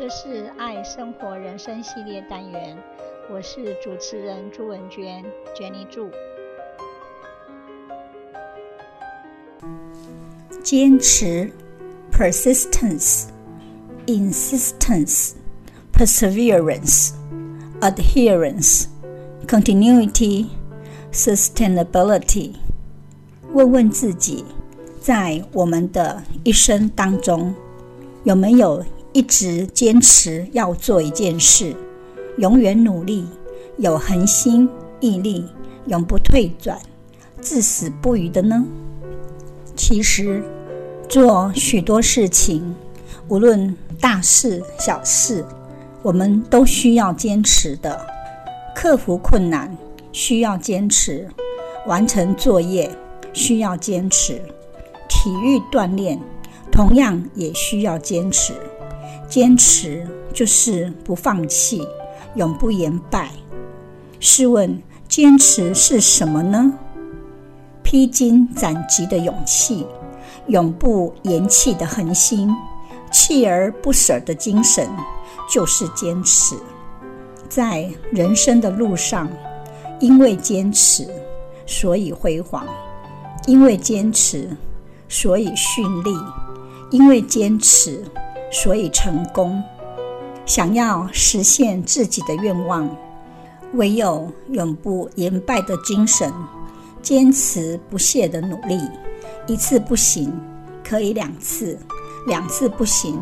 这是爱生活人生系列单元，我是主持人朱文娟，Jenny 朱。坚持 （persistence）、insistence、perseverance、adherence、continuity、sustainability。问问自己，在我们的一生当中，有没有一直坚持要做一件事，永远努力，有恒心毅力，永不退转，至死不渝的呢？其实，做许多事情，无论大事小事，我们都需要坚持的。克服困难需要坚持，完成作业需要坚持，体育锻炼同样也需要坚持。坚持就是不放弃，永不言败。试问，坚持是什么呢？披荆斩棘的勇气，永不言弃的恒心，锲而不舍的精神，就是坚持。在人生的路上，因为坚持，所以辉煌；因为坚持，所以绚丽；因为坚持。所以成功，想要实现自己的愿望，唯有永不言败的精神，坚持不懈的努力。一次不行，可以两次；两次不行，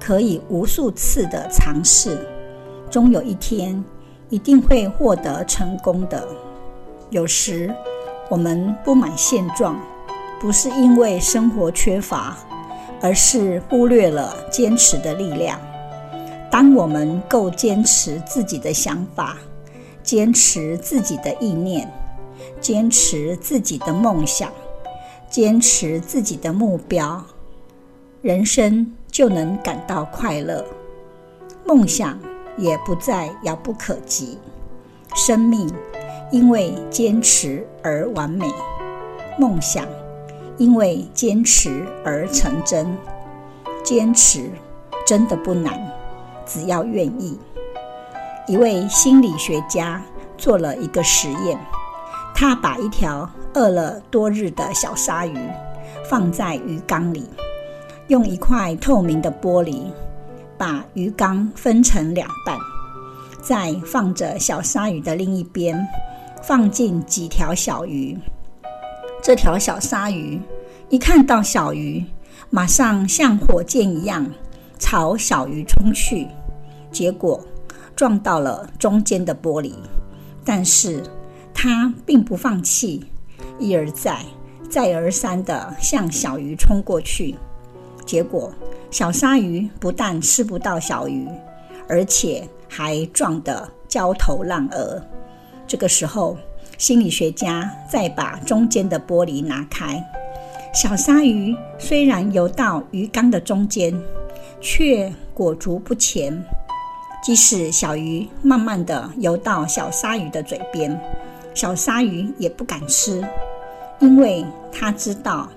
可以无数次的尝试。终有一天，一定会获得成功的。有时，我们不满现状，不是因为生活缺乏。而是忽略了坚持的力量。当我们够坚持自己的想法，坚持自己的意念，坚持自己的梦想，坚持自己的目标，人生就能感到快乐，梦想也不再遥不可及，生命因为坚持而完美，梦想。因为坚持而成真，坚持真的不难，只要愿意。一位心理学家做了一个实验，他把一条饿了多日的小鲨鱼放在鱼缸里，用一块透明的玻璃把鱼缸分成两半，再放着小鲨鱼的另一边，放进几条小鱼。这条小鲨鱼一看到小鱼，马上像火箭一样朝小鱼冲去，结果撞到了中间的玻璃。但是它并不放弃，一而再、再而三地向小鱼冲过去。结果小鲨鱼不但吃不到小鱼，而且还撞得焦头烂额。这个时候，心理学家再把中间的玻璃拿开，小鲨鱼虽然游到鱼缸的中间，却裹足不前。即使小鱼慢慢地游到小鲨鱼的嘴边，小鲨鱼也不敢吃，因为它知道，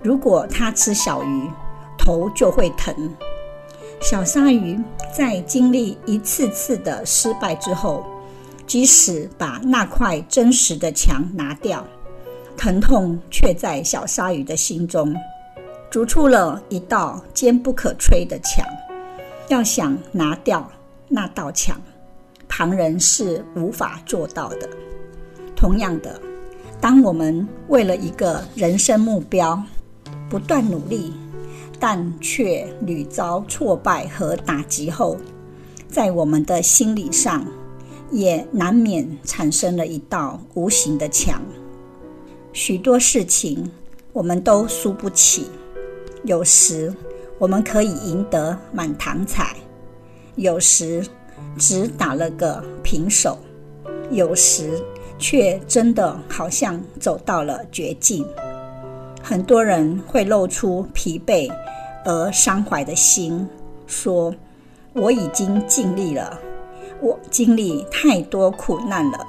如果它吃小鱼，头就会疼。小鲨鱼在经历一次次的失败之后，即使把那块真实的墙拿掉，疼痛却在小鲨鱼的心中筑出了一道坚不可摧的墙。要想拿掉那道墙，旁人是无法做到的。同样的，当我们为了一个人生目标不断努力，但却屡遭挫败和打击后，在我们的心理上，也难免产生了一道无形的墙。许多事情我们都输不起，有时我们可以赢得满堂彩，有时只打了个平手，有时却真的好像走到了绝境。很多人会露出疲惫而伤怀的心，说：“我已经尽力了。”我经历太多苦难了，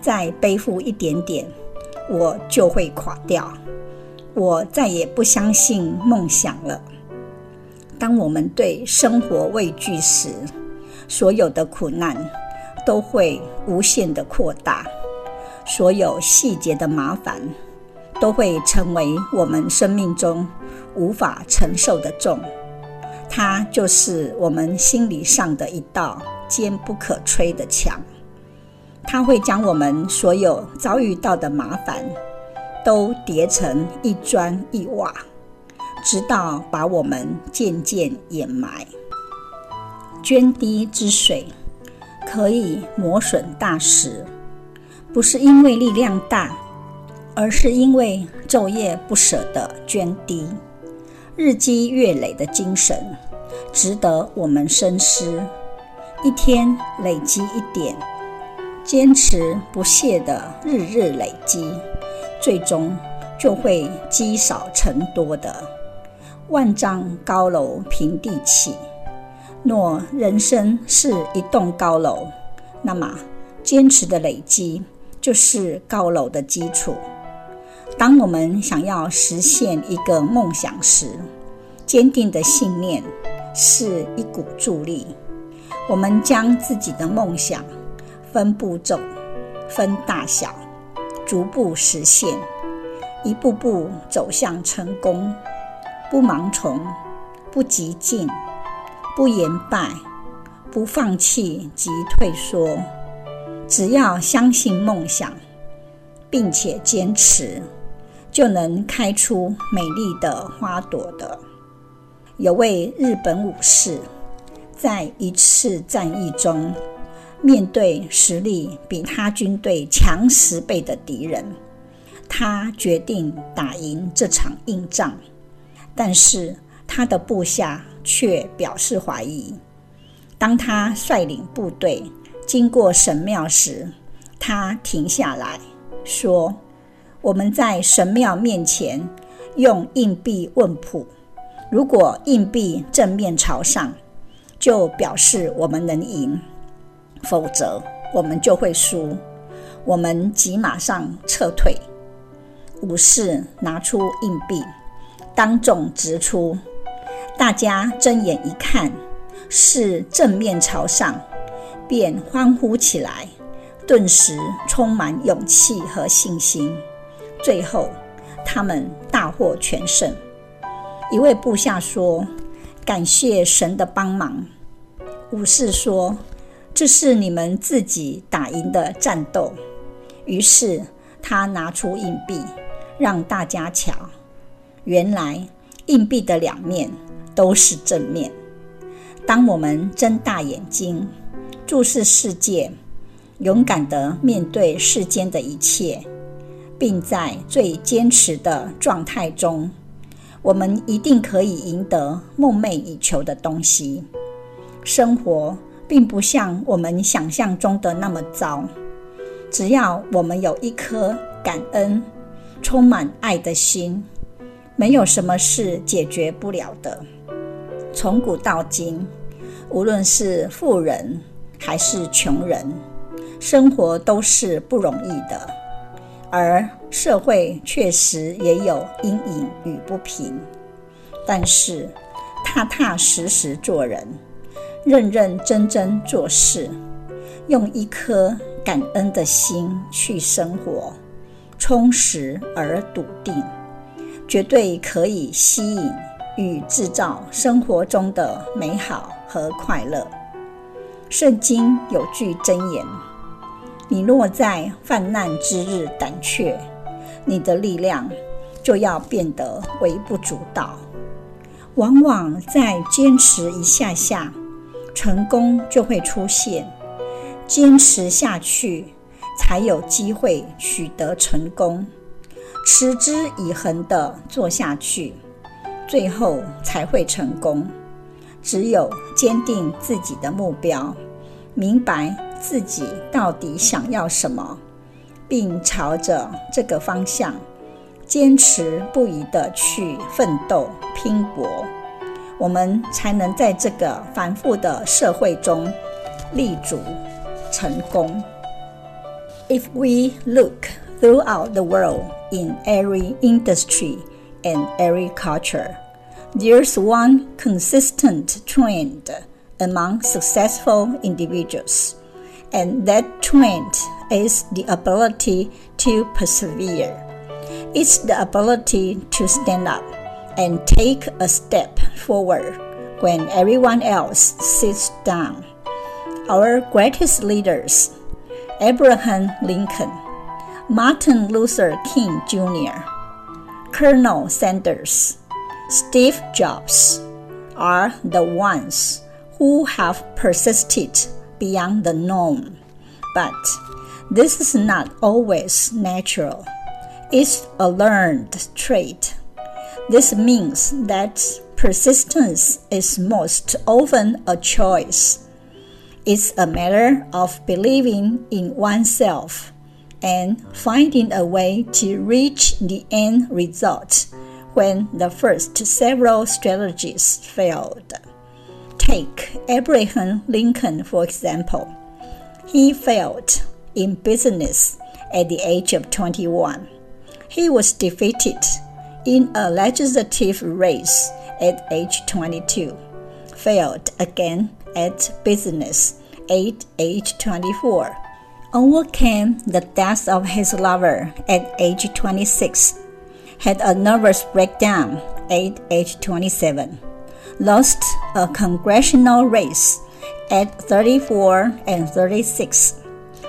再背负一点点，我就会垮掉。我再也不相信梦想了。当我们对生活畏惧时，所有的苦难都会无限的扩大，所有细节的麻烦都会成为我们生命中无法承受的重。它就是我们心理上的一道坚不可摧的墙。它会将我们所有遭遇到的麻烦都叠成一砖一瓦。直到把我们渐渐掩埋。涓滴之水可以磨损大石，不是因为力量大，而是因为昼夜不舍的涓滴。日积月累的精神，值得我们深思。一天累积一点，坚持不懈的日日累积，最终就会积少成多的。万丈高楼平地起。若人生是一栋高楼，那么坚持的累积就是高楼的基础。当我们想要实现一个梦想时，坚定的信念是一股助力。我们将自己的梦想分步骤、分大小，逐步实现，一步步走向成功。不盲从，不急进，不言败，不放弃及退缩。只要相信梦想，并且坚持，就能开出美丽的花朵的。有位日本武士，在一次战役中，面对实力比他军队强十倍的敌人，他决定打赢这场硬仗。但是他的部下却表示怀疑。当他率领部队经过神庙时，他停下来说：“我们在神庙面前用硬币问卜，如果硬币正面朝上，就表示我们能赢；否则，我们就会输。我们即马上撤退。”武士拿出硬币。当众掷出，大家睁眼一看，是正面朝上，便欢呼起来，顿时充满勇气和信心。最后，他们大获全胜。一位部下说：“感谢神的帮忙。”武士说：“这是你们自己打赢的战斗。”于是他拿出硬币，让大家瞧。原来硬币的两面都是正面。当我们睁大眼睛注视世界，勇敢地面对世间的一切，并在最坚持的状态中，我们一定可以赢得梦寐以求的东西。生活并不像我们想象中的那么糟，只要我们有一颗感恩、充满爱的心。没有什么是解决不了的。从古到今，无论是富人还是穷人，生活都是不容易的，而社会确实也有阴影与不平。但是，踏踏实实做人，认认真真做事，用一颗感恩的心去生活，充实而笃定。绝对可以吸引与制造生活中的美好和快乐。圣经有句箴言：“你若在患难之日胆怯，你的力量就要变得微不足道。”往往在坚持一下下，成功就会出现。坚持下去，才有机会取得成功。持之以恒地做下去，最后才会成功。只有坚定自己的目标，明白自己到底想要什么，并朝着这个方向坚持不移地去奋斗拼搏，我们才能在这个繁复的社会中立足成功。If we look throughout the world, in every industry and every culture, there's one consistent trend among successful individuals, and that trend is the ability to persevere. It's the ability to stand up and take a step forward when everyone else sits down. Our greatest leaders Abraham Lincoln, Martin Luther King Jr., Colonel Sanders, Steve Jobs are the ones who have persisted beyond the norm. But this is not always natural. It's a learned trait. This means that persistence is most often a choice. It's a matter of believing in oneself and finding a way to reach the end result when the first several strategies failed. Take Abraham Lincoln, for example. He failed in business at the age of 21. He was defeated in a legislative race at age 22, failed again at business at age 24, overcame the death of his lover at age 26, had a nervous breakdown at age 27, lost a congressional race at 34 and 36,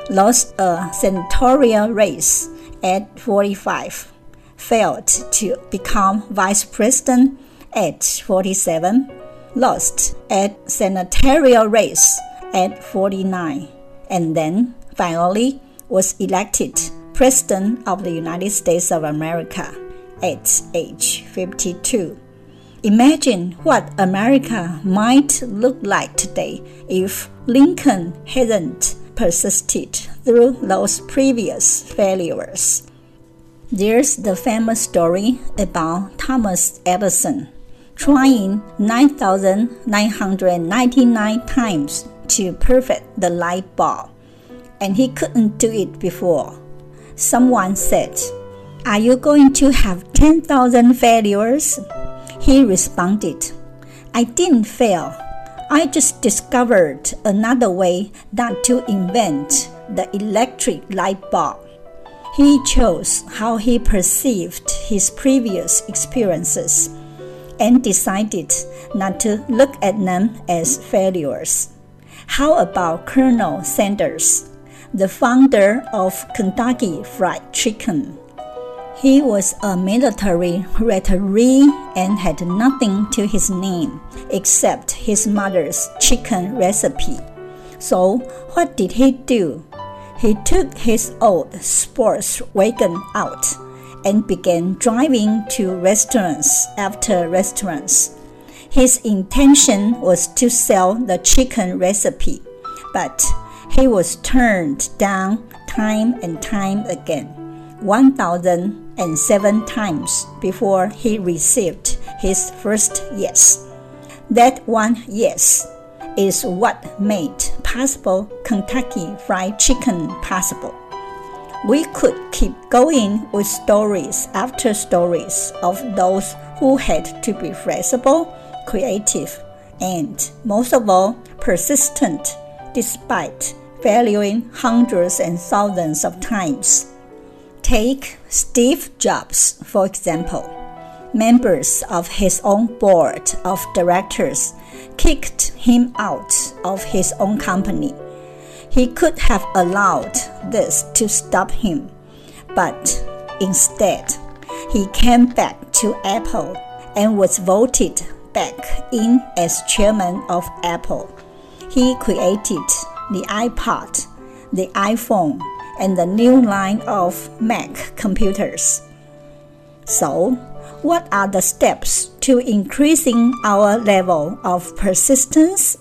lost a senatorial race at 45, failed to become vice president at 47, lost at senatorial race at 49, and then finally was elected President of the United States of America at age 52. Imagine what America might look like today if Lincoln hadn't persisted through those previous failures. There's the famous story about Thomas Edison trying 9,999 times to perfect the light bulb, and he couldn't do it before. Someone said, Are you going to have 10,000 failures? He responded, I didn't fail. I just discovered another way not to invent the electric light bulb. He chose how he perceived his previous experiences and decided not to look at them as failures. How about Colonel Sanders, the founder of Kentucky Fried Chicken? He was a military retiree and had nothing to his name except his mother's chicken recipe. So, what did he do? He took his old sports wagon out and began driving to restaurants after restaurants. His intention was to sell the chicken recipe, but he was turned down time and time again. 1,007 times before he received his first yes. That one yes is what made possible Kentucky Fried Chicken possible. We could keep going with stories after stories of those who had to be flexible, creative, and most of all, persistent despite failing hundreds and thousands of times. Take Steve Jobs, for example. Members of his own board of directors kicked him out of his own company. He could have allowed this to stop him, but instead, he came back to Apple and was voted back in as chairman of Apple. He created the iPod, the iPhone, and the new line of Mac computers. So, what are the steps to increasing our level of persistence?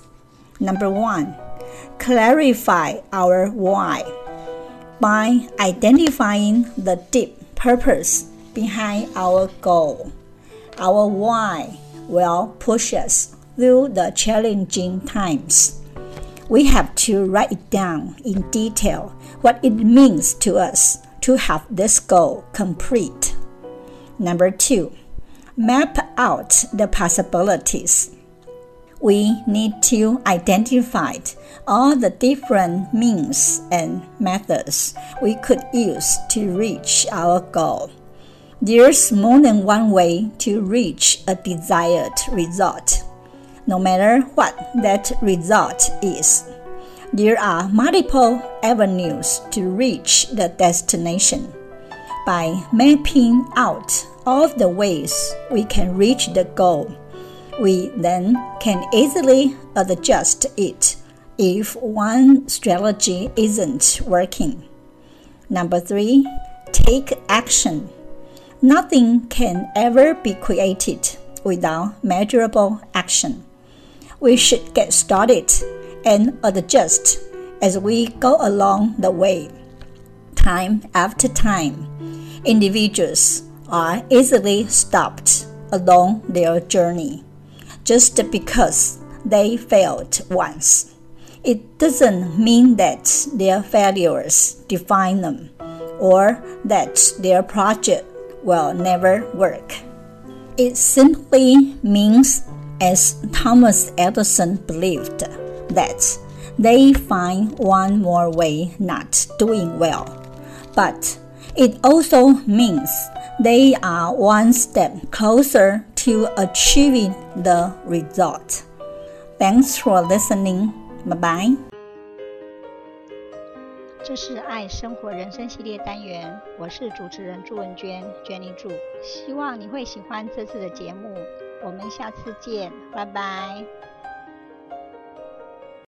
Number one, clarify our why. By identifying the deep purpose behind our goal, our why will push us through the challenging times we have to write it down in detail what it means to us to have this goal complete. Number two, map out the possibilities. We need to identify all the different means and methods we could use to reach our goal. There's more than one way to reach a desired result, no matter what that result is. There are multiple avenues to reach the destination. By mapping out all the ways we can reach the goal, we then can easily adjust it if one strategy isn't working. Number three, take action. Nothing can ever be created without measurable action. We should get started and adjust as we go along the way. Time after time, individuals are easily stopped along their journey just because they failed once. It doesn't mean that their failures define them or that their project will never work. It simply means, as Thomas Edison believed, that they find one more way not doing well. But it also means they are one step closer to achieving the result. Thanks for listening. Bye bye. 这是爱生活人生系列单元，我是主持人朱文娟，Jenny 朱，希望你会喜欢这次的节目，我们下次见，拜拜。